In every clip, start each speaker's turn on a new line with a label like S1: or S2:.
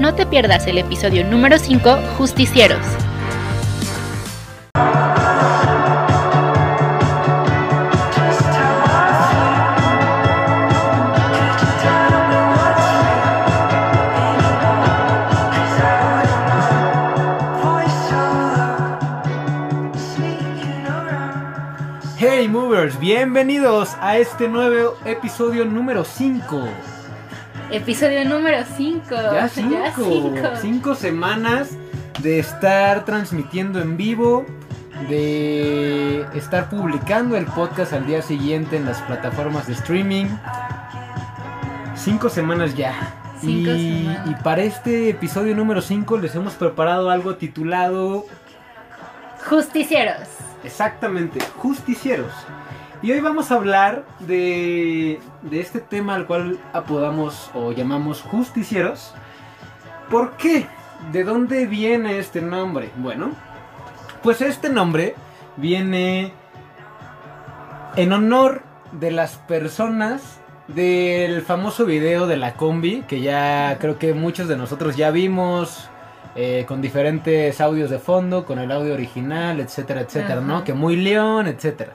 S1: No te pierdas el episodio número 5, Justicieros.
S2: Hey movers, bienvenidos a este nuevo episodio número 5.
S1: Episodio número 5.
S2: Ya 5. 5 semanas de estar transmitiendo en vivo, de estar publicando el podcast al día siguiente en las plataformas de streaming. 5 semanas ya.
S1: Cinco
S2: y,
S1: semanas.
S2: y para este episodio número 5 les hemos preparado algo titulado
S1: Justicieros.
S2: Exactamente, justicieros. Y hoy vamos a hablar de, de este tema al cual apodamos o llamamos justicieros. ¿Por qué? ¿De dónde viene este nombre? Bueno, pues este nombre viene en honor de las personas del famoso video de la combi, que ya creo que muchos de nosotros ya vimos, eh, con diferentes audios de fondo, con el audio original, etcétera, etcétera, ¿no? Que muy león, etcétera,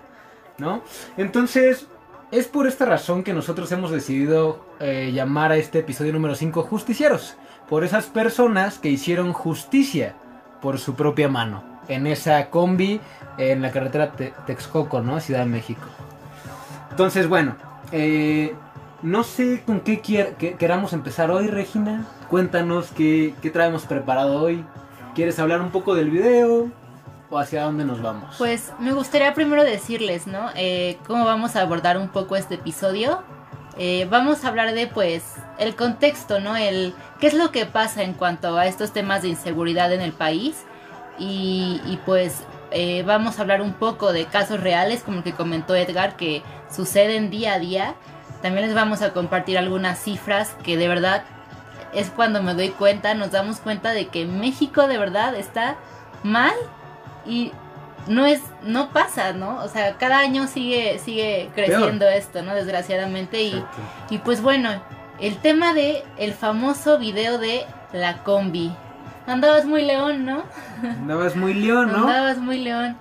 S2: ¿no? Entonces, es por esta razón que nosotros hemos decidido eh, llamar a este episodio número 5 Justicieros, por esas personas que hicieron justicia por su propia mano, en esa combi, en la carretera Te- Texcoco, ¿no? Ciudad de México. Entonces, bueno, eh, no sé con qué queramos empezar hoy, Regina. Cuéntanos qué, qué traemos preparado hoy. ¿Quieres hablar un poco del video o hacia dónde nos vamos?
S1: Pues me gustaría primero decirles, ¿no? Eh, cómo vamos a abordar un poco este episodio. Eh, vamos a hablar de, pues, el contexto, ¿no? El qué es lo que pasa en cuanto a estos temas de inseguridad en el país. Y, y, pues eh, vamos a hablar un poco de casos reales, como el que comentó Edgar, que suceden día a día. También les vamos a compartir algunas cifras que de verdad es cuando me doy cuenta, nos damos cuenta de que México de verdad está mal y no es no pasa, ¿no? O sea, cada año sigue sigue creciendo esto, ¿no? Desgraciadamente y, y pues bueno, el tema de el famoso video de la combi. Andabas muy león, ¿no?
S2: Andabas muy león, ¿no?
S1: Andabas muy león.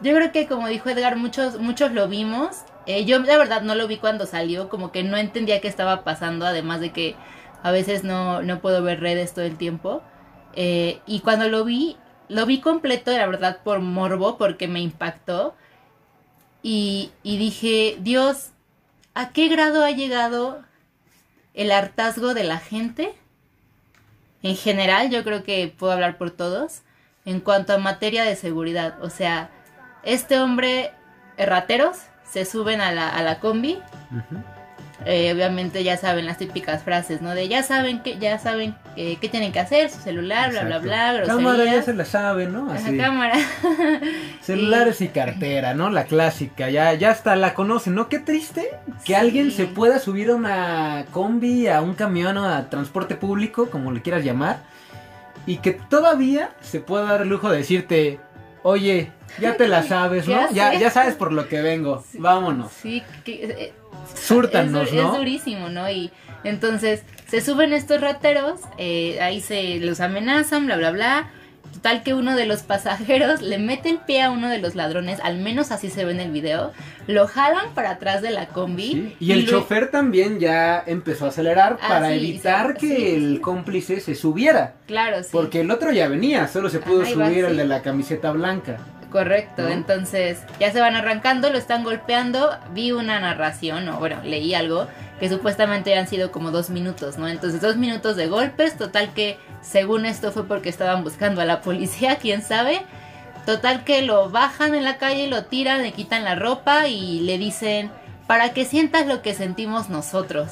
S1: Yo creo que como dijo Edgar, muchos muchos lo vimos. Eh, yo la verdad no lo vi cuando salió, como que no entendía qué estaba pasando, además de que a veces no, no puedo ver redes todo el tiempo. Eh, y cuando lo vi, lo vi completo, la verdad, por morbo, porque me impactó. Y, y dije, Dios, ¿a qué grado ha llegado el hartazgo de la gente? En general, yo creo que puedo hablar por todos. En cuanto a materia de seguridad, o sea, este hombre, rateros, se suben a la, a la combi. Eh, obviamente ya saben las típicas frases, ¿no? De ya saben que ya saben eh, qué tienen que hacer, su celular, bla, bla,
S2: Exacto.
S1: bla, groserías.
S2: Cámara ya se la sabe, ¿no?
S1: Ajá,
S2: Así.
S1: cámara.
S2: Celulares y cartera, ¿no? La clásica, ya, ya hasta la conocen, ¿no? Qué triste que
S1: Sí.
S2: alguien se pueda subir a una combi, a un camión o a transporte público, como le quieras llamar, y que todavía se pueda dar el lujo de decirte, oye, ya te la sabes, ¿no?
S1: Ya
S2: Ya, sabes por lo que vengo, vámonos.
S1: Sí, que, eh,
S2: Súrtanos,
S1: es,
S2: ¿no?
S1: es durísimo, ¿no? Y entonces se suben estos rateros, eh, ahí se los amenazan, bla, bla, bla. Total que uno de los pasajeros le mete el pie a uno de los ladrones, al menos así se ve en el video, lo jalan para atrás de la combi.
S2: Sí, Y el
S1: lo-
S2: chofer también ya empezó a acelerar
S1: Ah,
S2: para
S1: sí,
S2: evitar
S1: sí,
S2: que el cómplice se subiera.
S1: Claro, sí.
S2: Porque el otro ya venía, solo se pudo
S1: Ajá,
S2: subir el de la camiseta blanca.
S1: Correcto,
S2: ¿no?
S1: entonces ya se van arrancando, lo están golpeando. Vi una narración, o bueno, leí algo que supuestamente han sido como dos minutos, ¿no? Entonces, dos minutos de golpes, total que según esto fue porque estaban buscando a la policía, quién sabe. Total que lo bajan en la calle, lo tiran, le quitan la ropa y le dicen, para que sientas lo que sentimos nosotros.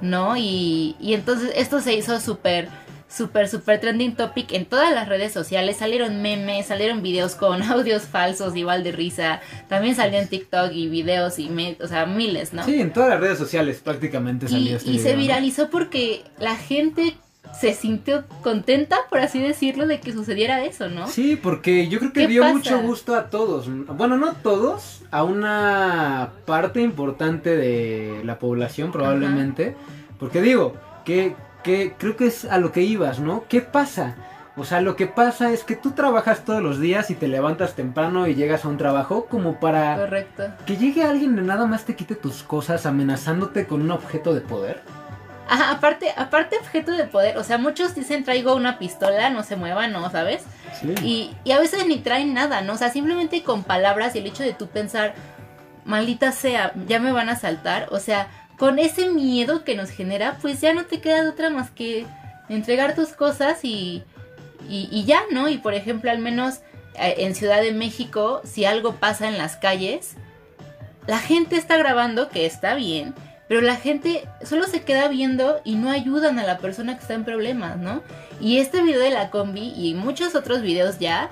S1: ¿No? Y, y entonces esto se hizo súper súper, súper trending topic en todas las redes sociales. Salieron memes, salieron videos con audios falsos, igual de risa. También salió en TikTok y videos y, me- o sea, miles, ¿no?
S2: Sí, en todas las redes sociales prácticamente
S1: y
S2: salió este
S1: y se viralizó porque la gente se sintió contenta, por así decirlo, de que sucediera eso, ¿no?
S2: Sí, porque yo creo que
S1: ¿Qué
S2: dio
S1: pasa?
S2: mucho gusto a todos. Bueno, no todos, a una parte importante de la población probablemente. Porque digo, que que creo que es a lo que ibas, ¿no? ¿Qué pasa? O sea, lo que pasa es que tú trabajas todos los días y te levantas temprano y llegas a un trabajo como para
S1: Correcto.
S2: que llegue alguien y nada más te quite tus cosas amenazándote con un objeto de poder.
S1: Ajá, aparte, aparte objeto de poder, o sea, muchos dicen traigo una pistola, no se muevan, ¿no? ¿Sabes?
S2: Sí.
S1: Y, y a veces ni traen nada, ¿no? O sea, simplemente con palabras y el hecho de tú pensar, maldita sea, ya me van a saltar, o sea, con ese miedo que nos genera, pues ya no te queda de otra más que entregar tus cosas y, y, y ya, ¿no? Y por ejemplo, al menos eh, en Ciudad de México, si algo pasa en las calles, la gente está grabando, que está bien, pero la gente solo se queda viendo y no ayudan a la persona que está en problemas, ¿no? Y este video de la combi y muchos otros videos ya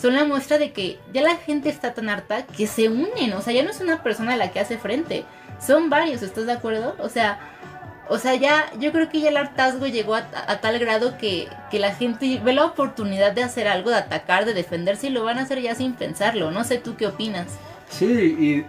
S1: son la muestra de que ya la gente está tan harta que se unen, o sea, ya no es una persona la que hace frente, son varios, ¿estás de acuerdo? O sea, o sea, ya yo creo que ya el hartazgo llegó a, tal grado que, que la gente ve la oportunidad de hacer algo, de atacar, de defenderse y lo van a hacer ya sin pensarlo. No sé tú qué opinas.
S2: Sí, y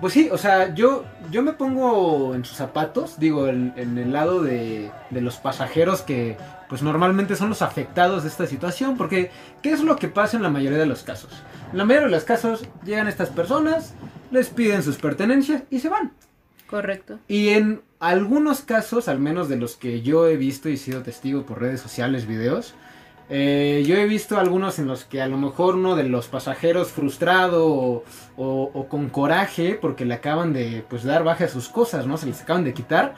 S2: pues sí, o sea, yo, yo me pongo en sus zapatos, digo, en, en el lado de, de los pasajeros que pues normalmente son los afectados de esta situación, porque ¿qué es lo que pasa en la mayoría de los casos? En la mayoría de los casos llegan estas personas, les piden sus pertenencias y se van.
S1: Correcto.
S2: Y en algunos casos, al menos de los que yo he visto y sido testigo por redes sociales, videos, eh, yo he visto algunos en los que a lo mejor uno de los pasajeros frustrado o, o- o con coraje porque le acaban de pues dar baja a sus cosas, ¿no? Se les acaban de quitar.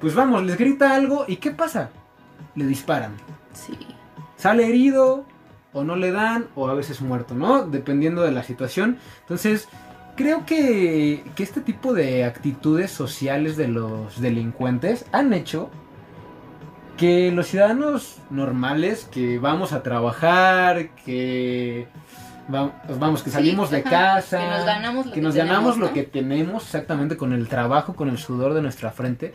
S2: Pues vamos, les grita algo y ¿qué pasa? Le disparan.
S1: Sí.
S2: Sale herido o no le dan o a veces muerto, ¿no? Dependiendo de la situación. Entonces, creo que, que este tipo de actitudes sociales de los delincuentes han hecho que los ciudadanos normales que vamos a trabajar, que va- vamos, que
S1: Sí,
S2: salimos de casa,
S1: que nos ganamos lo
S2: que
S1: que
S2: nos
S1: tenemos,
S2: ganamos lo
S1: ¿no?
S2: que tenemos exactamente con el trabajo, con el sudor de nuestra frente.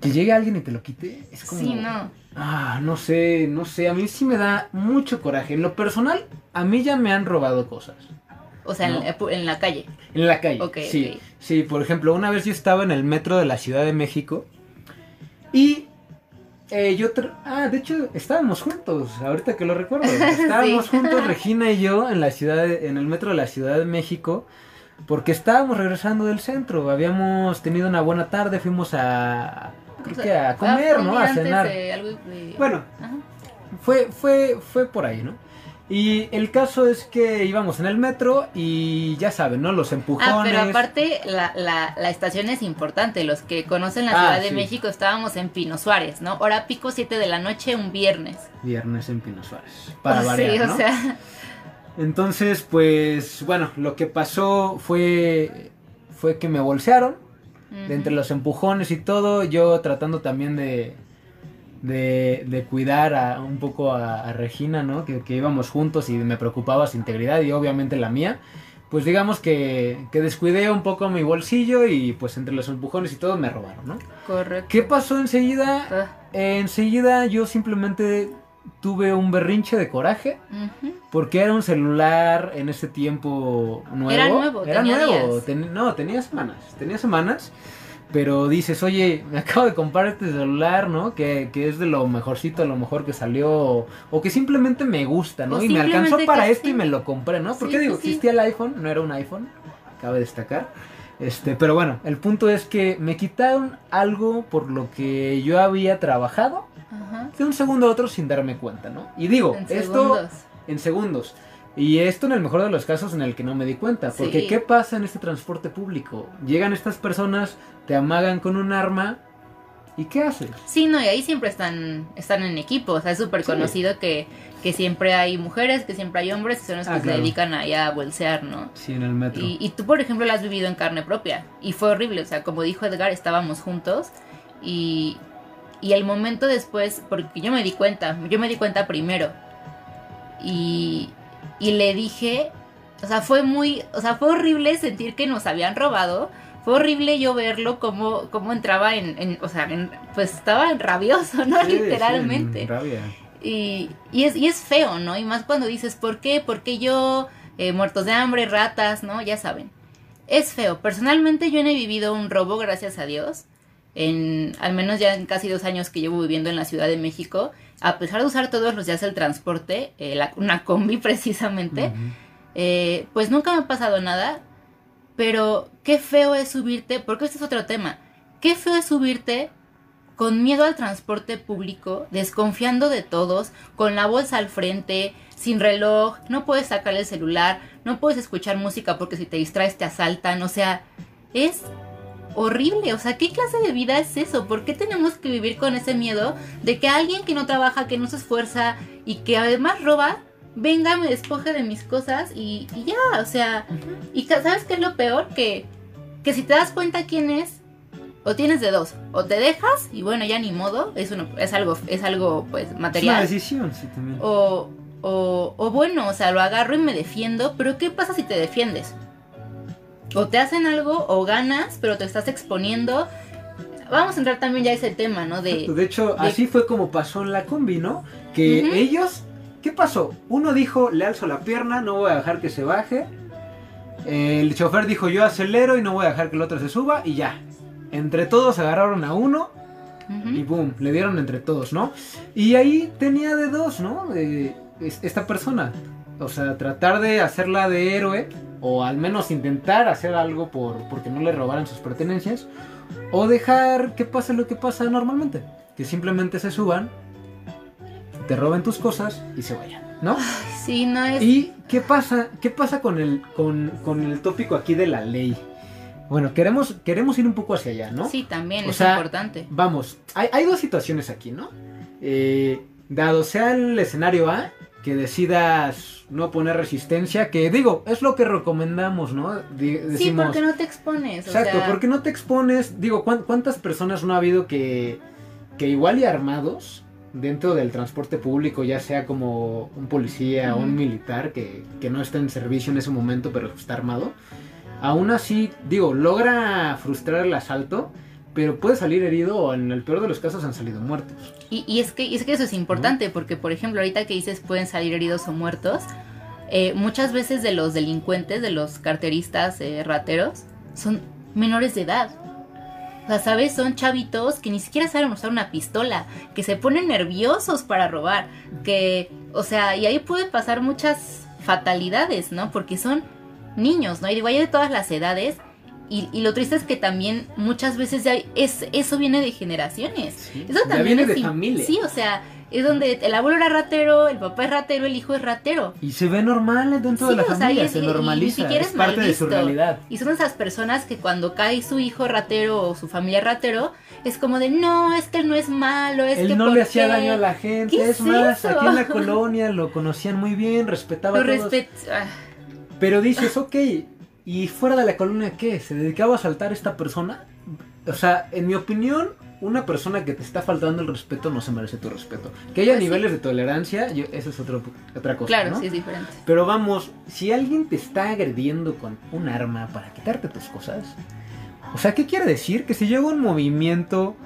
S2: Que llegue alguien y te lo quite, es como...
S1: Sí, no.
S2: Ah, no sé, no sé, a mí sí me da mucho coraje. En lo personal, a mí ya me han robado cosas.
S1: O sea,
S2: No.
S1: en, en la calle.
S2: En la calle.
S1: Ok,
S2: sí, sí, por ejemplo, una vez yo estaba en el metro de la Ciudad de México y eh, yo... Ah, de hecho, estábamos juntos, ahorita que lo recuerdo. Estábamos
S1: Sí.
S2: juntos, Regina y yo, en la ciudad, de- en el metro de la Ciudad de México. Porque estábamos regresando del centro, habíamos tenido una buena tarde, fuimos a... Creo
S1: O sea,
S2: que a comer, ¿no? A cenar.
S1: de algo de-
S2: Bueno,
S1: Ajá.
S2: fue, fue, fue por ahí, ¿no? Y el caso es que íbamos en el metro y ya saben, ¿no? Los empujones.
S1: Ah, pero aparte la, la, la estación es importante. Los que conocen la
S2: Ah,
S1: Ciudad de
S2: sí.
S1: México estábamos en Pino Suárez, ¿no? Hora pico 7 de la noche, un viernes.
S2: Viernes en Pino Suárez. Para
S1: Oh,
S2: variar,
S1: sí,
S2: ¿no?
S1: o sea,
S2: Entonces, pues, bueno, lo que pasó fue, fue que me bolsearon. De entre los empujones y todo, yo tratando también de, de, de cuidar a, un poco a, a Regina, ¿no? Que, que íbamos juntos y me preocupaba su integridad y obviamente la mía. Pues digamos que, que descuidé un poco mi bolsillo y pues entre los empujones y todo me robaron, ¿no?
S1: Correcto.
S2: ¿Qué pasó enseguida?
S1: Ah,
S2: enseguida yo simplemente tuve un berrinche de coraje porque era un celular en ese tiempo nuevo.
S1: Era nuevo,
S2: Era
S1: tenía
S2: nuevo.
S1: días.
S2: ten- no, tenía semanas. Tenía semanas. Pero dices, oye, me acabo de comprar este celular, ¿no? Que, que es de lo mejorcito, a lo mejor que salió. O, o que simplemente me gusta, ¿no?
S1: O
S2: y me alcanzó para esto y me lo compré, ¿no? Porque
S1: Sí,
S2: digo,
S1: sí.
S2: existía el iPhone, no era un iPhone. Cabe destacar. Este, pero bueno, el punto es que me quitaron algo por lo que yo había trabajado
S1: Ajá.
S2: de un segundo a otro sin darme cuenta, ¿no? Y digo,
S1: En
S2: esto
S1: segundos.
S2: en segundos. Y esto en el mejor de los casos en el que no me di cuenta. Porque
S1: Sí.
S2: ¿qué pasa en este transporte público? Llegan estas personas, te amagan con un arma. ¿Y qué haces?
S1: Sí, no, y ahí siempre están, están en equipo. O sea, es súper
S2: Sí.
S1: conocido que, que siempre hay mujeres, que siempre hay hombres y son los
S2: Ah,
S1: que
S2: claro.
S1: se dedican ahí a bolsear, ¿no?
S2: Sí, en el metro.
S1: Y, y tú, por ejemplo, lo has vivido en carne propia. Y fue horrible. O sea, como dijo Edgar, estábamos juntos. Y, y el momento después, porque yo me di cuenta, yo me di cuenta primero. Y, y le dije, o sea, fue muy, o sea, fue horrible sentir que nos habían robado. Fue horrible yo verlo como, como entraba en, en- o sea, en- pues estaba rabioso, ¿no?
S2: Sí,
S1: Literalmente.
S2: rabia.
S1: Y, y, es, y es feo, ¿no? Y más cuando dices, ¿por qué? ¿Por qué yo? Eh, muertos de hambre, ratas, ¿no? Ya saben. Es feo. Personalmente yo no he vivido un robo, gracias a Dios. En al menos ya en casi dos años que llevo viviendo en la Ciudad de México, a pesar de usar todos los días el transporte, eh, una combi precisamente, eh, pues nunca me ha pasado nada, pero qué feo es subirte, porque este es otro tema, qué feo es subirte con miedo al transporte público, desconfiando de todos, con la bolsa al frente, sin reloj, no puedes sacar el celular, no puedes escuchar música porque si te distraes te asaltan, o sea, es horrible, o sea, ¿qué clase de vida es eso? ¿Por qué tenemos que vivir con ese miedo de que alguien que no trabaja, que no se esfuerza y que además roba, venga, me despoje de mis cosas y, ya, o sea, y ¿sabes qué es lo peor? Que, que si te das cuenta quién es, o tienes de dos, o te dejas y bueno, ya ni modo, es, uno, es algo, es algo pues material.
S2: Es una decisión, sí, también.
S1: O, o, o bueno, o sea, lo agarro y me defiendo, pero ¿qué pasa si te defiendes? O te hacen algo o ganas, pero te estás exponiendo. Vamos a entrar también ya a ese tema, ¿no? De,
S2: de hecho, así fue como pasó en la combi, ¿no? Que ellos, ¿qué pasó? Uno dijo, le alzo la pierna, no voy a dejar que se baje. El chofer dijo, yo acelero y no voy a dejar que el otro se suba y ya. Entre todos agarraron a uno y boom, le dieron entre todos, ¿no? Y ahí tenía de dos, ¿no? De esta persona. O sea, tratar de hacerla de héroe o al menos intentar hacer algo por porque no le robaran sus pertenencias o dejar que pase lo que pasa normalmente, que simplemente se suban, te roben tus cosas y se vayan, ¿no?
S1: Sí, no es
S2: ¿Y qué pasa? ¿Qué pasa con el con, el tópico aquí de la ley? Bueno, queremos, queremos ir un poco hacia allá, ¿no?
S1: Sí, también es importante.
S2: Vamos, hay, hay, dos situaciones aquí, ¿no? Eh, dado sea el escenario A, que decidas no poner resistencia, que digo, es lo que recomendamos, ¿no?
S1: sí, porque no te expones.
S2: Exacto, porque no te expones. Digo, ¿cuántas personas no ha habido que, que igual y armados dentro del transporte público, ya sea como un policía o un militar que, que no está en servicio en ese momento, pero está armado? Aún así, digo, logra frustrar el asalto pero puede salir herido o en el peor de los casos han salido muertos.
S1: Y, es, que, es que eso es importante, porque por ejemplo, ahorita que dices pueden salir heridos o muertos, eh, muchas veces de los delincuentes, de los carteristas eh, rateros, son menores de edad. O sea, ¿sabes? Son chavitos que ni siquiera saben usar una pistola, que se ponen nerviosos para robar, que, o sea, y ahí pueden pasar muchas fatalidades, ¿no? Porque son niños, ¿no? Y digo, hay de todas las edades, y, lo triste es que también muchas veces ya es, eso viene de generaciones. eso también
S2: viene de familia.
S1: Sí, o sea, es donde el abuelo era ratero, el papá es ratero, el hijo es ratero.
S2: Y se ve normal dentro de la familia, se normaliza, es parte de su realidad.
S1: Y son esas personas que cuando cae su hijo ratero o su familia ratero, es como de, no, este no es malo, es
S2: Él no le hacía daño a la gente, es, más, aquí en la colonia lo conocían muy bien, respetaba a todos. Ah. Pero dices, ok, ¿Y fuera de la columna qué? ¿Se dedicaba a asaltar esta persona? O sea, en mi opinión, una persona que te está faltando el respeto no se merece tu respeto. Que haya pues niveles de tolerancia, eso es otro, otra cosa.
S1: Claro, sí es diferente.
S2: Pero vamos, si alguien te está agrediendo con un arma para quitarte tus cosas, o sea, ¿qué quiere decir? Que si llega un movimiento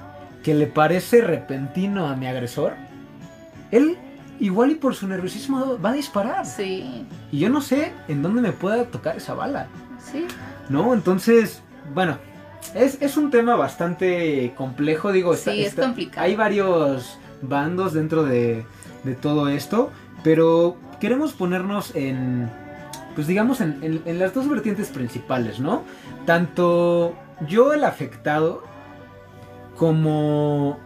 S2: que le parece repentino a mi agresor, él igual y por su nerviosismo va a disparar.
S1: Sí.
S2: Y yo no sé en dónde me pueda tocar esa bala.
S1: Sí.
S2: ¿No? Entonces, bueno, es, un tema bastante complejo, digo.
S1: Sí, es complicado.
S2: Hay varios bandos dentro de, de, todo esto, pero queremos ponernos en, pues digamos, en, en las dos vertientes principales, ¿no? Tanto yo el afectado como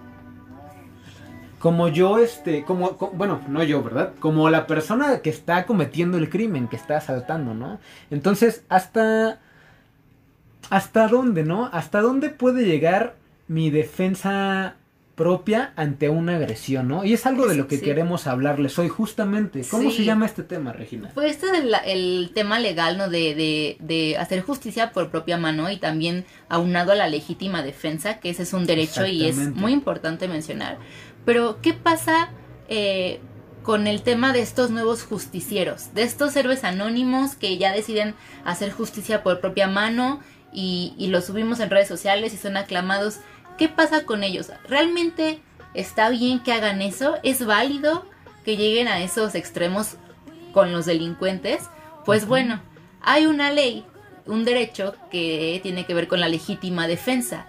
S2: como yo, este, como, bueno, no yo, ¿verdad? Como la persona que está cometiendo el crimen, que está asaltando, ¿no? Entonces, hasta, hasta dónde, ¿no? Hasta dónde puede llegar mi defensa propia ante una agresión, ¿no? Y es algo de lo que queremos hablarles hoy justamente. ¿Cómo se llama este tema, Regina?
S1: Pues este es el, tema legal, ¿no? De, de, de, hacer justicia por propia mano y también aunado a la legítima defensa, que ese es un derecho y es muy importante mencionar. Pero, ¿qué pasa eh, con el tema de estos nuevos justicieros? De estos héroes anónimos que ya deciden hacer justicia por propia mano y, y los subimos en redes sociales y son aclamados. ¿Qué pasa con ellos? ¿Realmente está bien que hagan eso? ¿Es válido que lleguen a esos extremos con los delincuentes? Pues bueno, hay una ley, un derecho que tiene que ver con la legítima defensa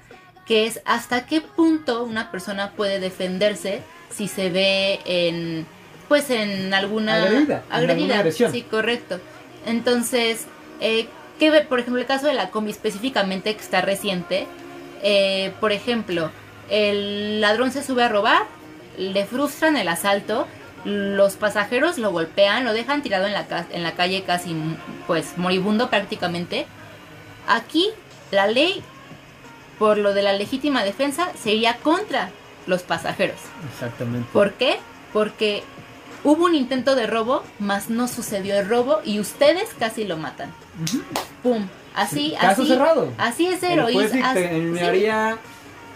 S1: que es hasta qué punto una persona puede defenderse si se ve en pues en alguna
S2: agredida,
S1: agredida.
S2: En agresión.
S1: sí correcto entonces eh, ¿qué ve? por ejemplo el caso de la combi específicamente que está reciente eh, por ejemplo el ladrón se sube a robar le frustran el asalto los pasajeros lo golpean lo dejan tirado en la en la calle casi pues moribundo prácticamente aquí la ley por lo de la legítima defensa sería contra los pasajeros.
S2: Exactamente.
S1: ¿Por qué? Porque hubo un intento de robo, mas no sucedió el robo y ustedes casi lo matan. ¡Pum! Así,
S2: Caso
S1: así.
S2: cerrado.
S1: Así es, es- as-
S2: dictaminaría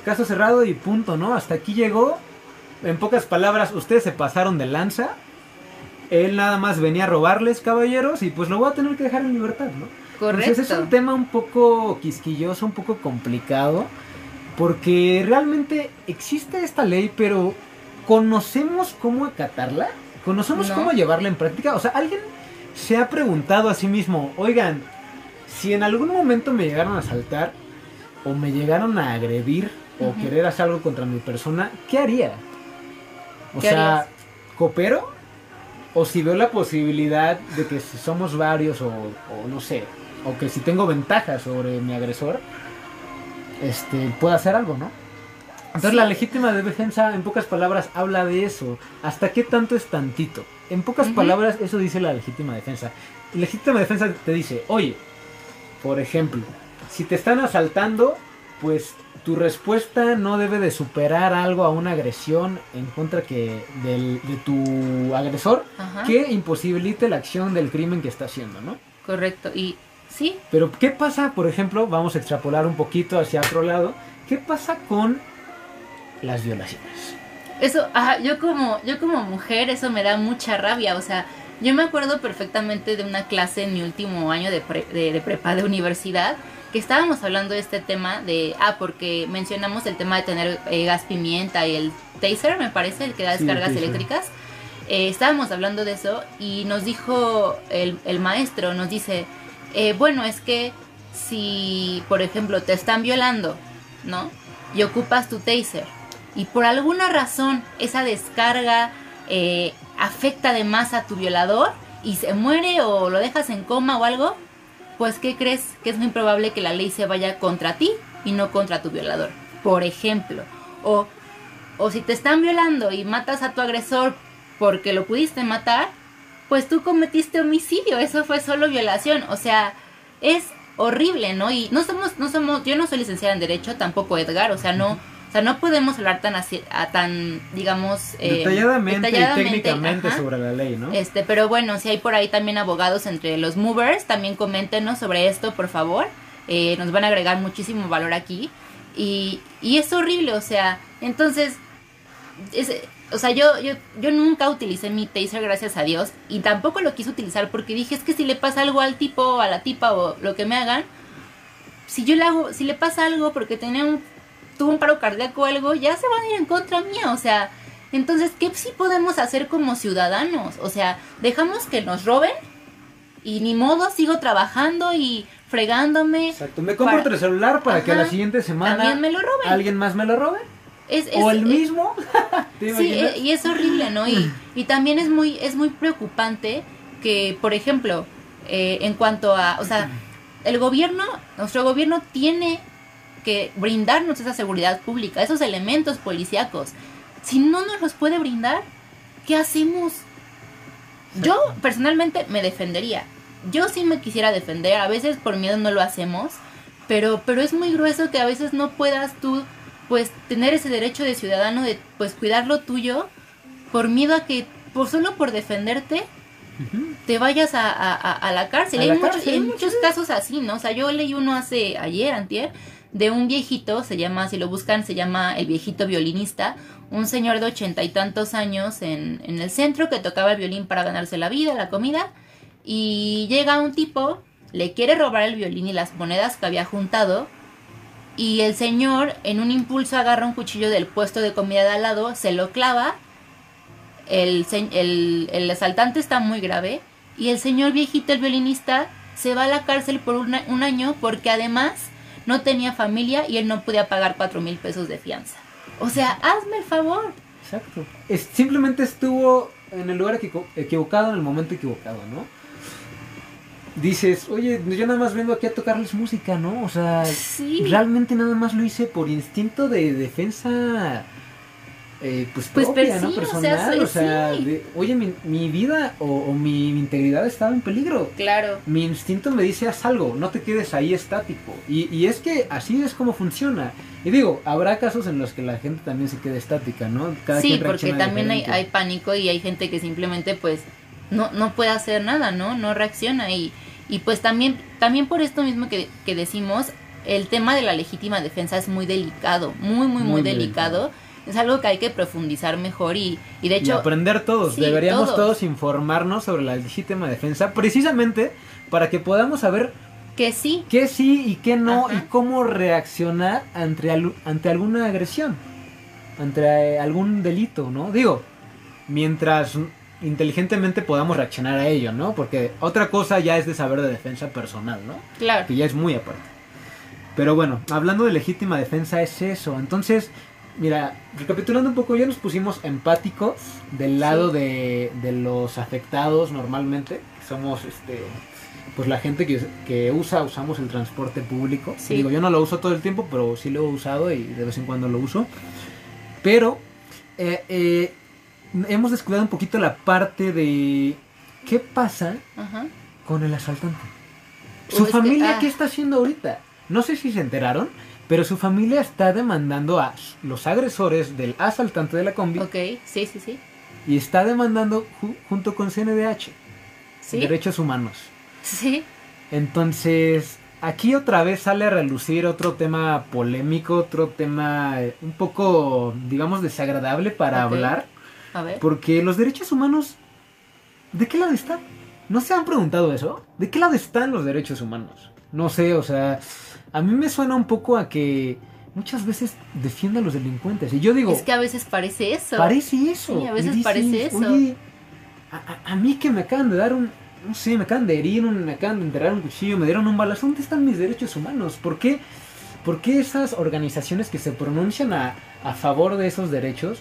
S2: caso cerrado y punto, ¿no? Hasta aquí llegó. En pocas palabras, ustedes se pasaron de lanza. Él nada más venía a robarles, caballeros, y pues lo voy a tener que dejar en libertad, ¿no?
S1: Correcto.
S2: Entonces es un tema un poco quisquilloso, un poco complicado, porque realmente existe esta ley, pero ¿conocemos cómo acatarla? ¿Conocemos
S1: No.
S2: cómo llevarla en práctica? O sea, alguien se ha preguntado a sí mismo, oigan, si en algún momento me llegaron a asaltar o me llegaron a agredir o querer hacer algo contra mi persona, ¿qué haría? O
S1: ¿Qué
S2: sea,
S1: harías?
S2: ¿coopero? O si veo la posibilidad de que si somos varios o, o no sé, o que si tengo ventaja sobre mi agresor, este, puedo hacer algo, ¿no? Entonces la legítima defensa, en pocas palabras, habla de eso. ¿Hasta qué tanto es tantito? En pocas palabras, eso dice la legítima defensa. Legítima defensa te dice, oye, por ejemplo, si te están asaltando, pues tu respuesta no debe de superar algo a una agresión en contra que del, de tu agresor
S1: Ajá,
S2: que imposibilite la acción del crimen que está haciendo, ¿no?
S1: correcto. Y sí,
S2: Pero ¿qué pasa, por ejemplo, vamos a extrapolar un poquito hacia otro lado, qué pasa con las violaciones?
S1: Eso, ajá, yo como, yo como mujer, eso me da mucha rabia. O sea, yo me acuerdo perfectamente de una clase en mi último año de, pre- de, de prepa de universidad, que estábamos hablando de este tema de, ah, porque mencionamos el tema de tener eh, gas pimienta y el taser, me parece, el que da
S2: Sí, el
S1: descargas eléctricas. Eh, estábamos hablando de eso y nos dijo el, el maestro, nos dice, eh, bueno, es que si, por ejemplo, te están violando, ¿no? Y ocupas tu taser y por alguna razón esa descarga afecta además a tu violador y se muere o lo dejas en coma o algo, pues ¿qué crees? Que es muy probable que la ley se vaya contra ti y no contra tu violador. Por ejemplo, o, o si te están violando y matas a tu agresor porque lo pudiste matar, pues tú cometiste homicidio, eso fue solo violación, o sea, es horrible, ¿no? Y no somos, no somos, yo no soy licenciada en derecho, tampoco Edgar, o sea, no, sea, no podemos hablar tan así, a tan, digamos, eh,
S2: detalladamente,
S1: detalladamente,
S2: y técnicamente
S1: ajá.
S2: sobre la ley, ¿no?
S1: Este, pero bueno, si hay por ahí también abogados entre los movers, también coméntenos sobre esto, por favor. Eh, nos van a agregar muchísimo valor aquí. Y, y es horrible, o sea, entonces, es- o sea, yo, yo, yo nunca utilicé mi taser, gracias a Dios, y tampoco lo quise utilizar porque dije, es que si le pasa algo al tipo o a la tipa o lo que me hagan, si yo le hago, si le pasa algo porque tenía un, tuvo un paro cardíaco o algo, ya se van a ir en contra mía, o sea, entonces, ¿qué sí podemos hacer como ciudadanos? O sea, dejamos que nos roben y ni modo, sigo trabajando y fregándome.
S2: Exacto, me compro
S1: para-
S2: otro celular para que la siguiente semana
S1: También me lo roben.
S2: alguien más me lo robe.
S1: Es, es-
S2: o el mismo. ¿Te
S1: Sí, eh, y es horrible, ¿no? Y, y también es muy, es muy preocupante que, por ejemplo, eh, en cuanto a, o sea, el gobierno, nuestro gobierno tiene que brindarnos esa seguridad pública, esos elementos policíacos. Si no nos los puede brindar, ¿qué hacemos? Yo personalmente me defendería. Yo sí me quisiera defender, a veces por miedo no lo hacemos, pero, pero es muy grueso que a veces no puedas tú pues tener ese derecho de ciudadano de pues cuidar lo tuyo por miedo a que por solo por defenderte te vayas a, a- la cárcel.
S2: A
S1: hay,
S2: la
S1: muchos,
S2: cárcel,
S1: hay muchos casos así, ¿no? O sea, yo leí uno hace ayer, antier, de un viejito, se llama, si lo buscan, se llama el viejito violinista, un señor de ochenta y tantos años en, en el centro que tocaba el violín para ganarse la vida, la comida, y llega un tipo, le quiere robar el violín y las monedas que había juntado, y el señor en un impulso agarra un cuchillo del puesto de comida de al lado, se lo clava, el, el, el asaltante está muy grave y el señor viejito, el violinista, se va a la cárcel por una- un año porque además no tenía familia y él no podía pagar cuatro mil pesos de fianza. O sea, hazme el favor.
S2: Exacto. Es, simplemente estuvo en el lugar equivo- equivocado en el momento equivocado, ¿no? Dices, oye, yo nada más vengo aquí a tocarles música, ¿no? O sea,
S1: Sí.
S2: realmente nada más lo hice por instinto de defensa, eh, pues,
S1: Pues,
S2: propia, ¿no?
S1: sí, o sea,
S2: Personal, o sea,
S1: sí.
S2: de, oye, mi, mi vida o, o mi, mi integridad estaba en peligro.
S1: Claro.
S2: Mi instinto me dice haz algo, no te quedes ahí estático. Y, y es que así es como funciona. Y digo, habrá casos en los que la gente también se quede estática, ¿no? Cada
S1: sí, porque también hay, pánico y hay gente que simplemente pues no, no puede hacer nada, ¿no? No reacciona y, y pues también, también por esto mismo que, que decimos, el tema de la legítima defensa es muy delicado, muy, muy, muy,
S2: Muy
S1: delicado. Es algo que hay que profundizar mejor y, y de
S2: y
S1: hecho...
S2: aprender todos.
S1: Sí,
S2: Deberíamos
S1: todos.
S2: todos. informarnos sobre la legítima defensa, precisamente para que podamos saber
S1: Que sí,
S2: qué sí y qué no
S1: Ajá.
S2: y cómo reaccionar ante, al- ante alguna agresión, ante eh, algún delito, ¿no? Digo, mientras inteligentemente podamos reaccionar a ello, ¿no? Porque otra cosa ya es de saber de defensa personal, ¿no?
S1: claro.
S2: que ya es muy aparte. Pero bueno, hablando de legítima defensa es eso. Entonces, mira, recapitulando un poco, ya nos pusimos empáticos del lado de, de los afectados normalmente, que somos este pues la gente que, que usa, usamos el transporte público.
S1: Sí.
S2: Digo, yo no lo uso todo el tiempo, pero sí lo he usado y de vez en cuando lo uso. Pero eh, eh, hemos descuidado un poquito la parte de qué pasa
S1: Ajá.
S2: con el asaltante. Su
S1: que-
S2: familia,
S1: ah.
S2: ¿qué está haciendo ahorita? No sé si se enteraron, pero su familia está demandando a los agresores del asaltante de la combi
S1: Ok, sí, sí, sí.
S2: y está demandando ju- junto con CNDH,
S1: Sí,
S2: Derechos Humanos.
S1: sí,
S2: Entonces, aquí otra vez sale a relucir otro tema polémico, otro tema eh, un poco, digamos, desagradable para hablar,
S1: a ver.
S2: porque los derechos humanos, ¿de qué lado están? ¿No se han preguntado eso? ¿De qué lado están los derechos humanos? No sé, o sea, a mí me suena un poco a que muchas veces defiende a los delincuentes. Y yo digo,
S1: Es que a veces parece eso.
S2: parece eso.
S1: Sí, a veces parece eso.
S2: Oye, a, a- a mí que me acaban de dar un, no sé, me acaban de herir, un- me acaban de enterrar un cuchillo, me dieron un balazo, ¿dónde están mis derechos humanos? ¿Por qué, por qué esas organizaciones que se pronuncian a, a favor de esos derechos,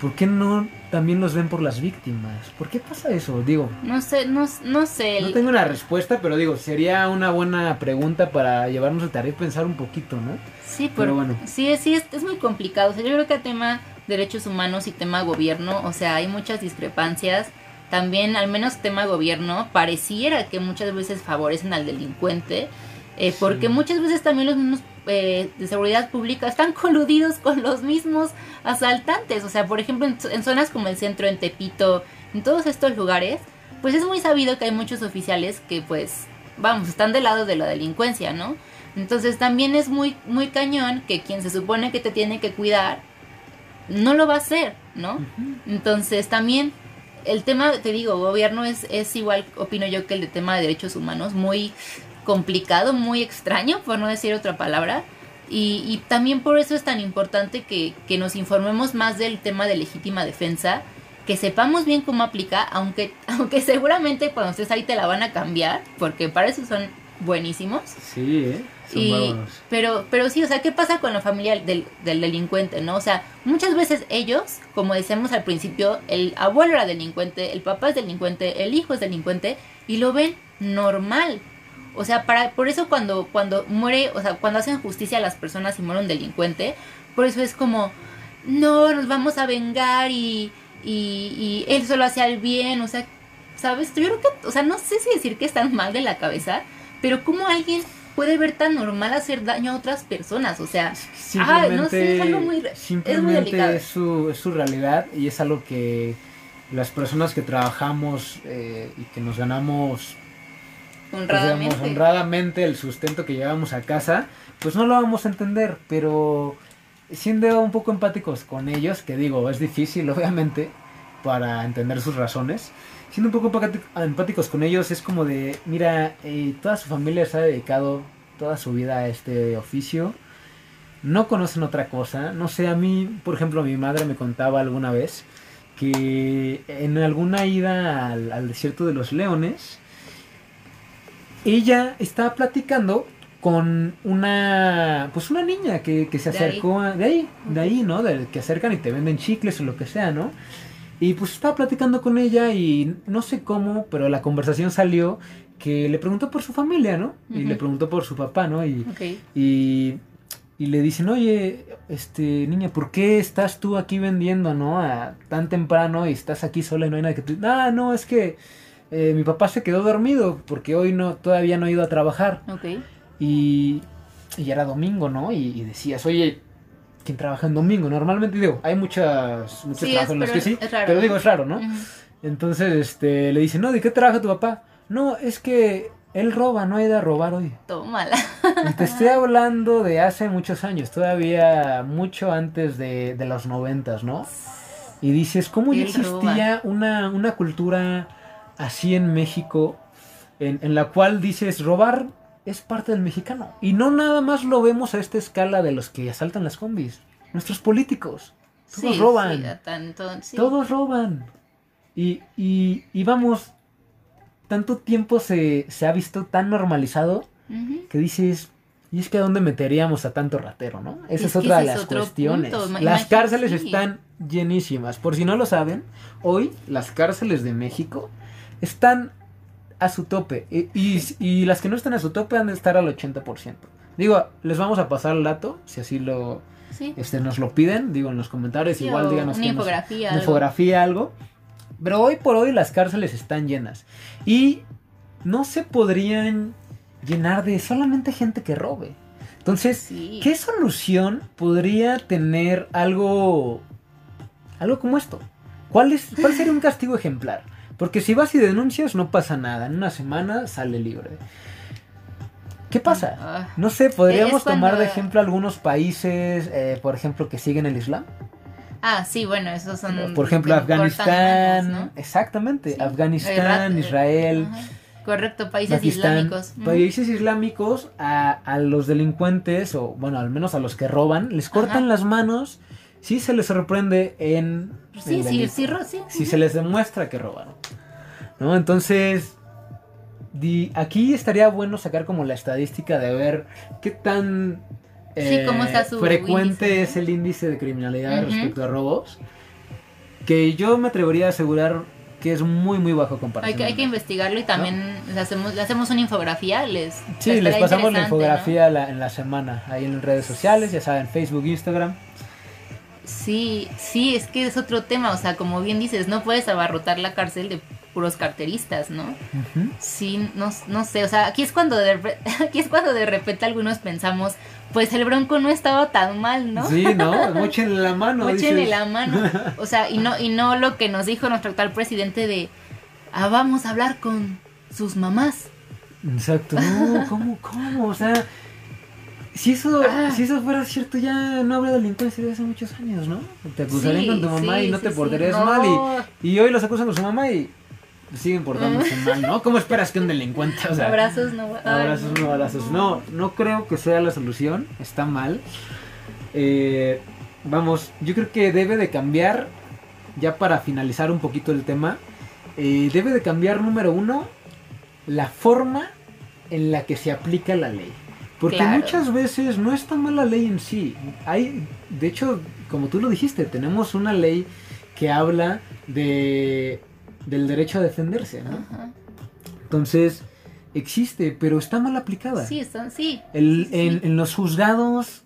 S2: por qué no también los ven por las víctimas? ¿Por qué pasa eso? Digo,
S1: No sé, no, no sé.
S2: no
S1: el-
S2: tengo una respuesta, pero digo, sería una buena pregunta para llevarnos a tarea y pensar un poquito, ¿no?
S1: Sí,
S2: Pero
S1: pero
S2: bueno.
S1: sí, sí es, es muy complicado. O sea, yo creo que a tema derechos humanos y tema gobierno, o sea, hay muchas discrepancias. También, al menos tema gobierno, pareciera que muchas veces favorecen al delincuente, eh,
S2: Sí.
S1: porque muchas veces también los mismos eh, de seguridad pública están coludidos con los mismos asaltantes. O sea, por ejemplo, en, en zonas como el centro, en Tepito, en todos estos lugares, pues es muy sabido que hay muchos oficiales que, pues, vamos, están del lado de la delincuencia, ¿no? Entonces también es muy, muy cañón que quien se supone que te tiene que cuidar no lo va a hacer, ¿no? Entonces también el tema, te digo, gobierno es, es igual, opino yo, que el de tema de derechos humanos, muy complicado, muy extraño, por no decir otra palabra. Y, y también por eso es tan importante que, que nos informemos más del tema de legítima defensa, que sepamos bien cómo aplica, aunque, aunque seguramente cuando estés ahí te la van a cambiar, porque para eso son buenísimos.
S2: Sí, ¿eh? Son
S1: Y- pero, pero sí, o sea, ¿qué pasa con la familia del, del delincuente, no? O sea, muchas veces ellos, como decíamos al principio, el abuelo era delincuente, el papá es delincuente, el hijo es delincuente, y lo ven normal. O sea, para, por eso cuando, cuando muere, o sea, cuando hacen justicia a las personas y muere un delincuente, por eso es como, no, nos vamos a vengar y, y, y él solo hacía el bien, o sea, ¿sabes? Yo creo que, o sea, no sé si decir que están mal de la cabeza, pero ¿cómo alguien puede ver tan normal hacer daño a otras personas? O sea, ah, no sé, es algo muy, re- es muy
S2: simplemente
S1: delicado.
S2: es su, es su realidad y es algo que las personas que trabajamos eh, y que nos ganamos
S1: honradamente.
S2: el sustento que llevamos a casa, pues no lo vamos a entender, pero siendo un poco empáticos con ellos, que digo, es difícil obviamente para entender sus razones, siendo un poco empáticos con ellos es como de, mira, eh, toda su familia se ha dedicado toda su vida a este oficio, no conocen otra cosa, no sé, a mí, por ejemplo, mi madre me contaba alguna vez que en alguna ida al desierto de los leones, ella estaba platicando con una pues una niña que, que se
S1: De ahí.
S2: acercó a- de ahí, de ahí, ¿no? De que acercan y te venden chicles o lo que sea, ¿no? Y pues estaba platicando con ella y no sé cómo, pero la conversación salió que le preguntó por su familia, ¿no? Y le preguntó por su papá, ¿no? Y,
S1: Ok.
S2: y, y le dicen, oye, este, niña, ¿por qué estás tú aquí vendiendo, no? A, tan temprano y estás aquí sola y no hay nadie que te... Ah, no, es que eh, mi papá se quedó dormido porque hoy no, todavía no ha ido a trabajar.
S1: Ok.
S2: Y, y era domingo, ¿no? Y, y decías, oye, ¿quién trabaja en domingo? Normalmente digo, hay muchas, muchos
S1: Sí,
S2: trabajos en los que sí,
S1: es raro,
S2: pero digo, es raro, ¿no? Entonces, este, le dice, no, ¿de qué trabaja tu papá? No, es que él roba, no ha ido a robar hoy.
S1: Tómala.
S2: Y te estoy hablando de hace muchos años, todavía mucho antes de, de los noventas, ¿no? Y dices, ¿cómo ya existía una, una cultura así en México en, en la cual dices, robar es parte del mexicano? Y no nada más lo vemos a esta escala de los que asaltan las combis, nuestros políticos. Todos
S1: Sí,
S2: roban.
S1: sí, tanto, sí.
S2: Todos roban. Y, y, y vamos, tanto tiempo se, se ha visto tan normalizado que dices, ¿y es que a dónde meteríamos a tanto ratero, no? Esa
S1: Es
S2: otra de las cuestiones.
S1: punto,
S2: Las
S1: imagínate,
S2: cárceles están llenísimas. Por si no lo saben, hoy las cárceles de México están a su tope. Y, y- y las que no están a su tope han de estar al 80%. Digo, les vamos a pasar el dato, si así lo
S1: Sí.
S2: este, nos lo piden, digo en los comentarios,
S1: Sí,
S2: igual díganos
S1: una
S2: nos-
S1: infografía.
S2: una
S1: algo.
S2: infografía, algo. Pero hoy por hoy las cárceles están llenas. Y no se podrían llenar de solamente gente que robe. Entonces,
S1: Sí.
S2: ¿qué solución podría tener algo, algo como esto? ¿Cuál, es, ¿Cuál sería un castigo ejemplar? Porque si vas y denuncias no pasa nada. En una semana sale libre. ¿Qué pasa?
S1: Ah,
S2: No sé, podríamos
S1: cuando-
S2: tomar de ejemplo algunos países, eh, por ejemplo, que siguen el Islam.
S1: Ah, sí, bueno, esos son.
S2: Por ejemplo, Afganistán.
S1: manos, ¿no?
S2: Exactamente,
S1: Sí.
S2: Afganistán, Israel,
S1: Ajá. Correcto, países
S2: Pakistán.
S1: islámicos.
S2: Países islámicos a, a los delincuentes, o bueno, al menos a los que roban, les cortan
S1: Ajá.
S2: las manos si se les sorprende en.
S1: Sí,
S2: el
S1: sí, sí, sí.
S2: Si se les demuestra que robaron. ¿No? Entonces. di- aquí estaría bueno sacar como la estadística de ver qué tan
S1: Sí, cómo está su
S2: frecuente
S1: índice, ¿no?
S2: es el índice de criminalidad respecto a robos. Que yo me atrevería a asegurar que es muy, muy bajo
S1: Hay que, hay que investigarlo y también le, hacemos, le hacemos una infografía. Les,
S2: Sí, les pasamos la infografía la- en la semana, ahí en redes sociales, ya saben, Facebook, Instagram.
S1: Sí, sí, es que es otro tema. O sea, como bien dices, no puedes abarrotar la cárcel de puros carteristas, ¿no?
S2: Ujú.
S1: Sí, no, no sé, o sea, aquí es cuando de, aquí es cuando de repente algunos pensamos, pues el bronco no estaba tan mal, ¿no?
S2: Sí, ¿no? Móchenle la mano.
S1: Móchenle
S2: dices.
S1: la mano. O sea, y no, y no lo que nos dijo nuestro actual presidente de, ah, vamos a hablar con sus mamás.
S2: Exacto, no, ¿cómo, cómo? O sea, si eso,
S1: Ah.
S2: si eso fuera cierto, ya no habría delincuencia de hace muchos años, ¿no? Te acusarían
S1: Sí,
S2: con tu mamá
S1: sí,
S2: y no te portarías
S1: No.
S2: mal y, y hoy los acusan con su mamá y siguen portándose mal, ¿no? ¿Cómo esperas que un delincuente, o sea,
S1: abrazos, no.
S2: abrazos, no abrazos? No, no creo que sea la solución, está mal. Eh, vamos, yo creo que debe de cambiar, ya para finalizar un poquito el tema, eh, debe de cambiar número uno, la forma en la que se aplica la ley. Porque
S1: Claro.
S2: muchas veces no está mal la ley en sí. Hay, de hecho, como tú lo dijiste, tenemos una ley que habla de del derecho a defenderse, ¿no?
S1: Ajá.
S2: Entonces, existe, pero está mal aplicada.
S1: Sí, están, sí.
S2: El-
S1: sí, sí.
S2: En, en los juzgados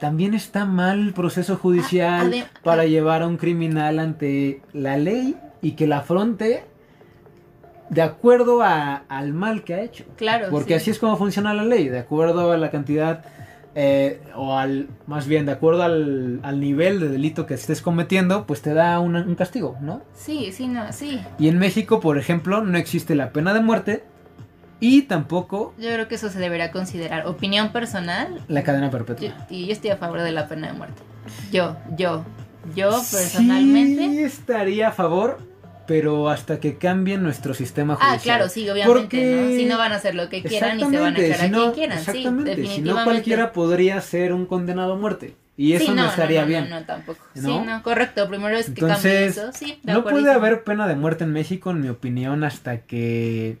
S2: también está mal el proceso judicial
S1: ade-
S2: para
S1: ah.
S2: llevar a un criminal ante la ley y que la afronte de acuerdo a- al mal que ha hecho.
S1: Claro.
S2: Porque
S1: sí.
S2: así es como funciona la ley, de acuerdo a la cantidad, eh, o al, más bien, de acuerdo al, al nivel de delito que estés cometiendo, pues te da una- un castigo, ¿no?
S1: Sí, sí, no, sí.
S2: Y en México, por ejemplo, no existe la pena de muerte y tampoco
S1: Yo creo que eso se debería considerar. Opinión personal,
S2: la cadena perpetua.
S1: yo, y yo estoy a favor de la pena de muerte. Yo, yo, yo personalmente.
S2: Sí estaría a favor, pero hasta que cambien nuestro sistema
S1: Ah,
S2: judicial.
S1: claro, sí, obviamente,
S2: Porque-
S1: ¿no? Si no van a hacer lo que quieran y se van a echar
S2: si
S1: a
S2: no-
S1: quien quieran, sí, definitivamente.
S2: Si no cualquiera podría ser un condenado a muerte. Y eso
S1: Sí,
S2: no, estaría
S1: no,
S2: bien.
S1: No, no, tampoco. Sí,
S2: ¿No?
S1: correcto. Primero es que cambie eso. Sí,
S2: No
S1: acuerdo.
S2: puede haber pena de muerte en México, en mi opinión, hasta que.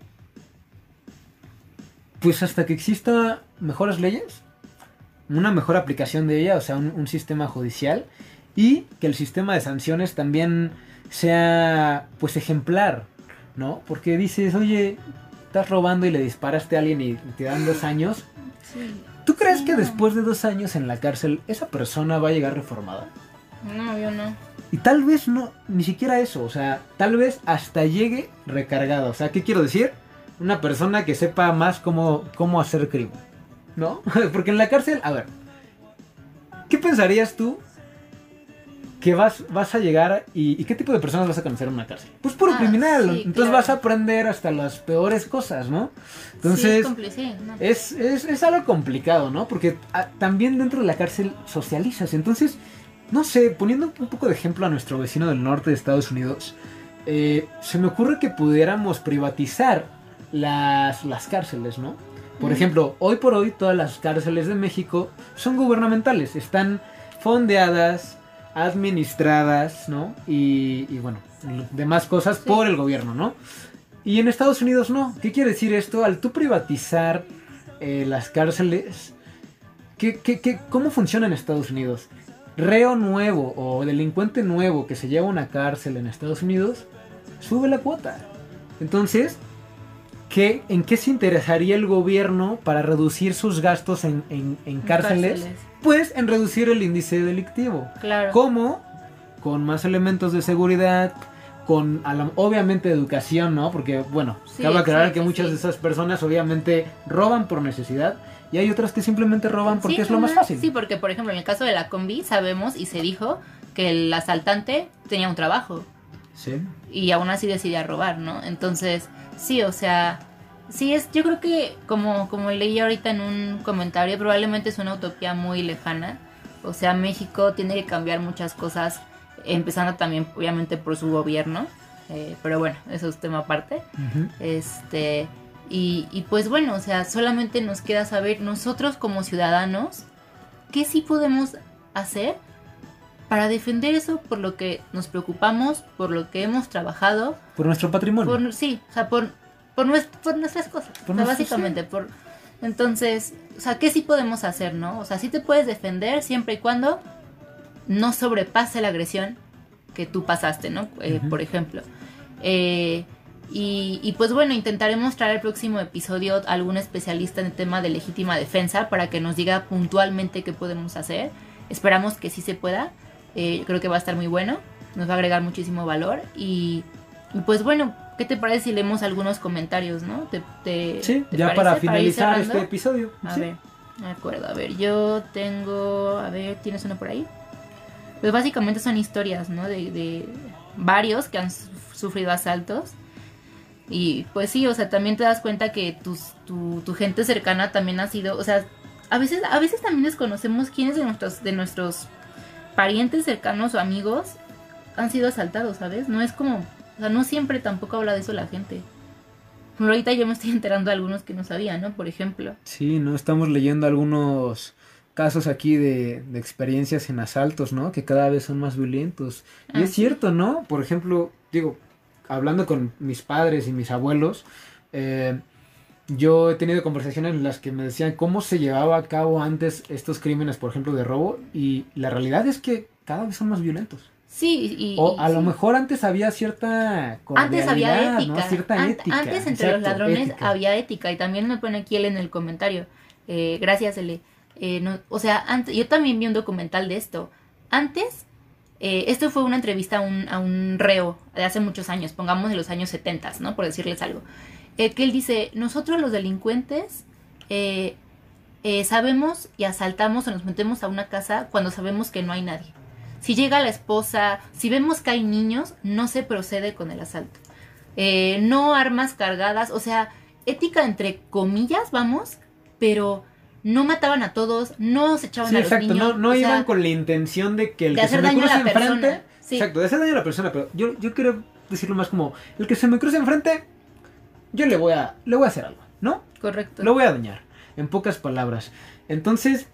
S2: Pues hasta que exista mejores leyes, una mejor aplicación de ella, o sea, un, un sistema judicial y que el sistema de sanciones también sea pues ejemplar, ¿no? Porque dices, oye, estás robando y le disparaste a alguien y te dan dos años.
S1: Sí.
S2: ¿Tú crees
S1: Sí,
S2: que
S1: no.
S2: después de dos años en la cárcel esa persona va a llegar reformada?
S1: No, yo no.
S2: Y tal vez no, ni siquiera eso, o sea, tal vez hasta llegue recargado. O sea, ¿qué quiero decir? Una persona que sepa más cómo, cómo hacer crimen, ¿no? Porque en la cárcel, a ver, ¿qué pensarías tú que vas, vas a llegar y, y qué tipo de personas vas a conocer en una cárcel? Pues puro
S1: Ah,
S2: criminal,
S1: sí,
S2: entonces
S1: claro.
S2: vas a aprender hasta las peores cosas, ¿no?
S1: sí,
S2: Entonces...
S1: es sí, no.
S2: Es, es, es algo complicado, ¿no? Porque ah, también dentro de la cárcel socializas. Entonces, no sé, poniendo un poco de ejemplo a nuestro vecino del norte de Estados Unidos, eh, se me ocurre que pudiéramos privatizar las, las cárceles, ¿no? Por
S1: Mm.
S2: ejemplo, hoy por hoy todas las cárceles de México son gubernamentales, están fondeadas, administradas, ¿no? Y, y bueno, demás cosas
S1: Sí.
S2: por el gobierno, ¿no? Y en Estados Unidos no. ¿Qué quiere decir esto? Al tú privatizar eh, las cárceles, ¿qué, qué, qué- cómo funciona en Estados Unidos? Reo nuevo o delincuente nuevo que se lleva a una cárcel en Estados Unidos, sube la cuota. Entonces, ¿qué, ¿en qué se interesaría el gobierno para reducir sus gastos en, en- en cárceles? Pues en reducir el índice delictivo.
S1: Claro.
S2: ¿Cómo? Con más elementos de seguridad, con a la- obviamente educación, ¿no? Porque, bueno,
S1: Sí,
S2: cabe aclarar
S1: sí,
S2: que
S1: sí,
S2: muchas de esas personas obviamente roban por necesidad y hay otras que simplemente roban porque es lo más fácil.
S1: Sí, porque por ejemplo en el caso de la combi sabemos y se dijo que el asaltante tenía un trabajo
S2: Sí.
S1: y aún así decidía robar, ¿no? Entonces, sí, o sea, sí es, yo creo que como, como leí ahorita en un comentario, probablemente es una utopía muy lejana. O sea, México tiene que cambiar muchas cosas, empezando también obviamente por su gobierno. eh, pero bueno, eso es tema aparte. Este, y, y pues bueno, o sea, solamente nos queda saber nosotros como ciudadanos qué sí podemos hacer para defender eso por lo que nos preocupamos, por lo que hemos trabajado,
S2: Por nuestro patrimonio.
S1: por sí, o sea, por, por, nues- por nuestras cosas,
S2: Por
S1: o sea,
S2: nuestro-
S1: básicamente, por entonces, o sea, ¿qué sí podemos hacer, no? O sea, sí te puedes defender siempre y cuando no sobrepase la agresión que tú pasaste, ¿no? Eh,
S2: Ujú.
S1: Por ejemplo. Eh, y, y pues bueno, intentaremos traer el próximo episodio a algún especialista en el tema de legítima defensa para que nos diga puntualmente qué podemos hacer. Esperamos que sí se pueda. Eh, creo que va a estar muy bueno. Nos va a agregar muchísimo valor. Y, y pues bueno, ¿qué te parece si leemos algunos comentarios, no? ¿Te, te-
S2: Sí,
S1: te
S2: ya
S1: parece?
S2: para finalizar este episodio.
S1: A
S2: Sí.
S1: ver, de acuerdo, a ver, yo tengo, a ver, ¿tienes uno por ahí? Pues básicamente son historias, ¿no? De, de varios que han su- sufrido asaltos. Y pues sí, o sea, también te das cuenta que tus, tu, tu gente cercana también ha sido, o sea, a veces, a veces también desconocemos quiénes de nuestros, de nuestros parientes cercanos o amigos han sido asaltados, ¿sabes? No es como, o sea, no siempre tampoco habla de eso la gente. Pero ahorita yo me estoy enterando de algunos que no sabía, ¿no? Por ejemplo.
S2: Sí, ¿no? Estamos leyendo algunos casos aquí de, de experiencias en asaltos, ¿no? Que cada vez son más violentos. Y
S1: Ah,
S2: es
S1: sí.
S2: cierto, ¿no? Por ejemplo, digo, hablando con mis padres y mis abuelos, eh, yo he tenido conversaciones en las que me decían cómo se llevaba a cabo antes estos crímenes, por ejemplo, de robo, y la realidad es que cada vez son más violentos.
S1: Sí, y...
S2: O a
S1: y
S2: lo
S1: sí.
S2: mejor antes había cierta
S1: Antes había ética.
S2: ¿no? Cierta
S1: Ant-
S2: ética.
S1: Antes entre
S2: exacto,
S1: los ladrones
S2: ética.
S1: había ética. Y también me pone aquí él en el comentario. Eh, gracias, Ele. Eh, no- o sea, antes, yo también vi un documental de esto. Antes, eh, esto fue una entrevista a un, a un reo de hace muchos años, pongamos de los años 70, ¿no? Por decirles algo. Eh, que él dice, nosotros los delincuentes eh, eh, sabemos y asaltamos o nos metemos a una casa cuando sabemos que no hay nadie. Si llega la esposa, si vemos que hay niños, no se procede con el asalto. Eh, no armas cargadas, o sea, ética entre comillas, vamos, pero no mataban a todos, no se echaban
S2: Sí,
S1: a los
S2: exacto,
S1: niños.
S2: no, no
S1: o sea,
S2: iban con la intención de que el
S1: de
S2: que se me
S1: daño a
S2: cruce
S1: persona,
S2: enfrente.
S1: sí.
S2: Exacto, de hacer daño a la persona, pero yo, yo quiero decirlo más como: el que se me cruce enfrente, yo le voy a, le voy a hacer algo, ¿no?
S1: Correcto.
S2: Lo voy a dañar, en pocas palabras. Entonces,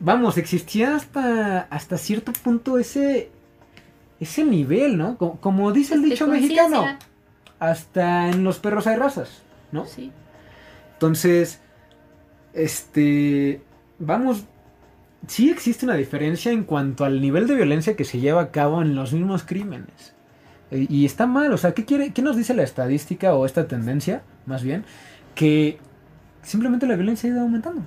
S2: vamos, existía hasta, hasta cierto punto ese, ese nivel, ¿no? Como, como dice el dicho mexicano, hasta en los perros hay razas, ¿no?
S1: Sí.
S2: Entonces, este, vamos, sí existe una diferencia en cuanto al nivel de violencia que se lleva a cabo en los mismos crímenes. E- Y está mal, o sea, ¿qué, quiere, ¿qué nos dice la estadística o esta tendencia, más bien? Que simplemente la violencia ha ido aumentando.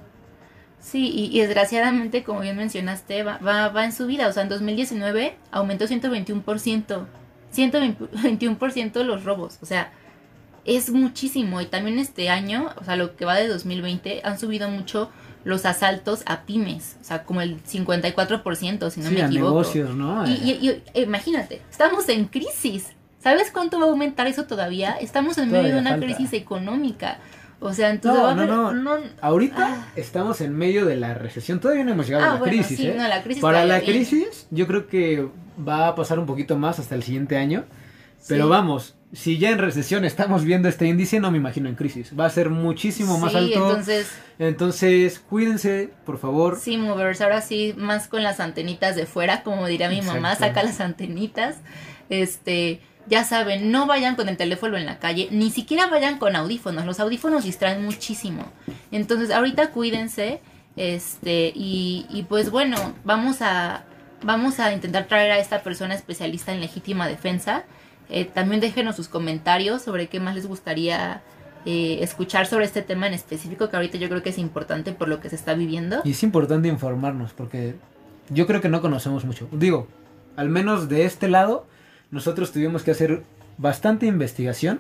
S1: Sí, y, y desgraciadamente, como bien mencionaste, va, va, va en subida. O sea, en 2019 aumentó 121%. 121% los robos. O sea, es muchísimo. Y también este año, o sea, lo que va de 2020, han subido mucho los asaltos a pymes. O sea, como el 54%, si no
S2: sí,
S1: me
S2: a
S1: equivoco.
S2: negocios, ¿no?
S1: Y, y- y- imagínate, estamos en crisis. ¿Sabes cuánto va a aumentar eso todavía? Estamos en medio de una
S2: falta.
S1: crisis económica. O sea, entonces
S2: No,
S1: va a
S2: no,
S1: haber...
S2: no. Ahorita
S1: Ah.
S2: estamos en medio de la recesión, todavía no hemos llegado
S1: Ah,
S2: a la
S1: bueno,
S2: crisis,
S1: sí,
S2: ¿eh?
S1: no, la crisis
S2: Para la
S1: viene.
S2: crisis, yo creo que va a pasar un poquito más hasta el siguiente año. Pero
S1: Sí.
S2: vamos, si ya en recesión estamos viendo este índice, no me imagino en crisis. Va a ser muchísimo más
S1: Sí,
S2: alto.
S1: entonces,
S2: Entonces, cuídense, por favor.
S1: sí, movers, ahora sí, más con las antenitas de fuera, como diría mi mamá, saca las antenitas. Este, ya saben, no vayan con el teléfono en la calle, ni siquiera vayan con audífonos. Los audífonos distraen muchísimo. Entonces, ahorita cuídense. Este, y, y pues bueno, vamos a, vamos a intentar traer a esta persona especialista en legítima defensa. Eh, también déjenos sus comentarios sobre qué más les gustaría eh, escuchar sobre este tema en específico, que ahorita yo creo que es importante por lo que se está viviendo.
S2: Y es importante informarnos porque yo creo que no conocemos mucho. Digo, al menos de este lado, nosotros tuvimos que hacer bastante investigación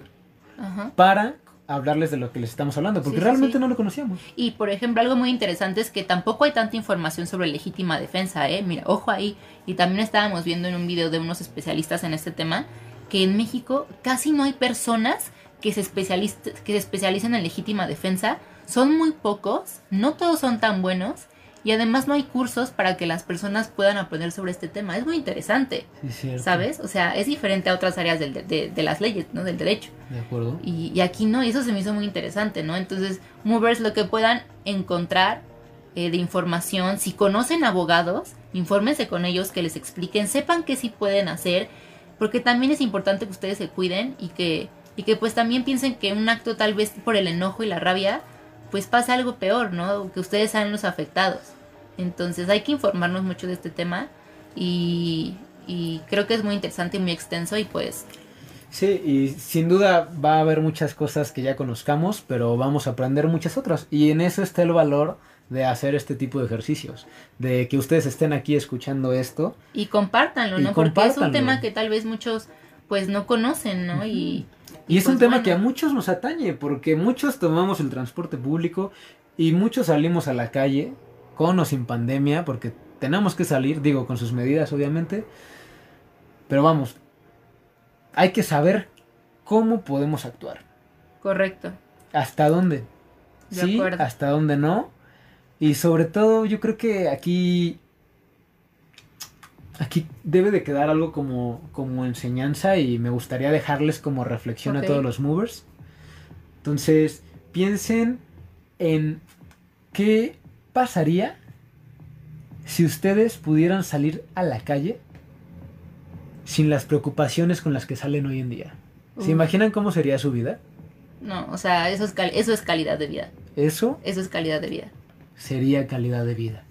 S1: Ajá.
S2: para hablarles de lo que les estamos hablando, porque
S1: Sí, sí,
S2: realmente
S1: sí.
S2: no lo conocíamos.
S1: Y por ejemplo, algo muy interesante es que tampoco hay tanta información sobre legítima defensa, ¿eh? Mira, ojo ahí. Y también estábamos viendo en un video de unos especialistas en este tema que en México casi no hay personas que se, que se especialicen en legítima defensa. Son muy pocos, no todos son tan buenos. Y además no hay cursos para que las personas puedan aprender sobre este tema. Es muy interesante,
S2: Sí.
S1: ¿sabes? O sea, es diferente a otras áreas del- de, de las leyes, ¿no? Del derecho.
S2: De acuerdo.
S1: Y, y aquí no, y eso se me hizo muy interesante, ¿no? Entonces, movers, lo que puedan encontrar eh, de información, si conocen abogados, infórmense con ellos, que les expliquen, sepan qué sí pueden hacer, porque también es importante que ustedes se cuiden y que, y que pues también piensen que un acto tal vez por el enojo y la rabia, pues pasa algo peor, ¿no? Que ustedes sean los afectados. Entonces hay que informarnos mucho de este tema y, y creo que es muy interesante y muy extenso y pues
S2: Sí, y sin duda va a haber muchas cosas que ya conozcamos, pero vamos a aprender muchas otras. Y en eso está el valor de hacer este tipo de ejercicios. De que ustedes estén aquí escuchando esto.
S1: Y compártanlo,
S2: Y
S1: ¿no? Porque es un tema que tal vez muchos pues no conocen, ¿no? Y,
S2: Y, es un
S1: pues,
S2: tema
S1: bueno,
S2: que a muchos nos atañe, porque muchos tomamos el transporte público y muchos salimos a la calle, con o sin pandemia, porque tenemos que salir, digo, con sus medidas obviamente. Pero vamos, hay que saber cómo podemos actuar.
S1: Correcto.
S2: ¿Hasta dónde?
S1: De
S2: sí,
S1: acuerdo.
S2: hasta dónde no. Y sobre todo, yo creo que aquí. Aquí debe de quedar algo como, como enseñanza y me gustaría dejarles como reflexión a todos los movers. Entonces, piensen en qué pasaría si ustedes pudieran salir a la calle sin las preocupaciones con las que salen hoy en día. ¿Se imaginan cómo sería su vida?
S1: No, o sea, eso es, eso es calidad de vida.
S2: Eso
S1: Eso es calidad de vida.
S2: Sería calidad de vida.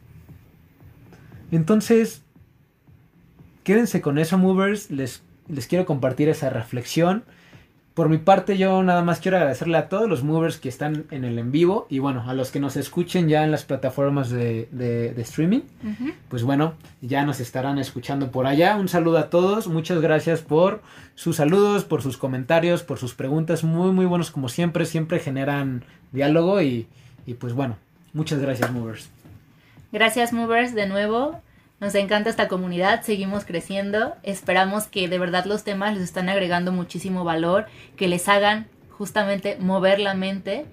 S2: Entonces, quédense con eso, movers. Les, les quiero compartir esa reflexión. Por mi parte, yo nada más quiero agradecerle a todos los movers que están en el en vivo y bueno, a los que nos escuchen ya en las plataformas de, de- de streaming. Pues bueno, ya nos estarán escuchando por allá. Un saludo a todos. Muchas gracias por sus saludos, por sus comentarios, por sus preguntas. Muy, muy buenos como siempre. Siempre generan diálogo y, y pues bueno, muchas gracias, movers.
S1: Gracias, movers, de nuevo. Nos encanta esta comunidad, seguimos creciendo. Esperamos que de verdad los temas les están agregando muchísimo valor, que les hagan justamente mover la mente.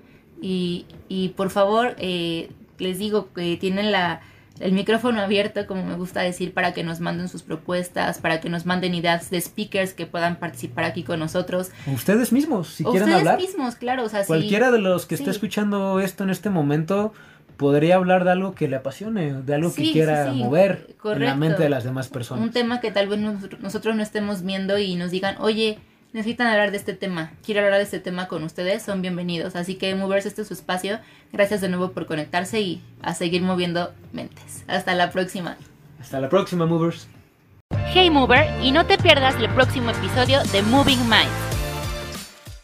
S1: Y, y por favor, eh, les digo que tienen la, el micrófono abierto, como me gusta decir, para que nos manden sus propuestas, para que nos manden ideas de speakers que puedan participar aquí con nosotros.
S2: Ustedes mismos, si quieren
S1: ustedes
S2: hablar.
S1: mismos, claro. O sea, si-
S2: Cualquiera de los que esté
S1: sí.
S2: escuchando esto en este momento podría hablar de algo que le apasione, de algo
S1: Sí,
S2: que quiera
S1: sí, sí,
S2: mover en la mente de las demás personas.
S1: un tema que tal vez nos- nosotros no estemos viendo y nos digan, oye, necesitan hablar de este tema, quiero hablar de este tema con ustedes, son bienvenidos. Así que Movers, este es su espacio. Gracias de nuevo por conectarse y a seguir moviendo mentes. Hasta la próxima.
S2: Hasta la próxima, Movers.
S1: Hey Mover, y no te pierdas el próximo episodio de Moving Minds.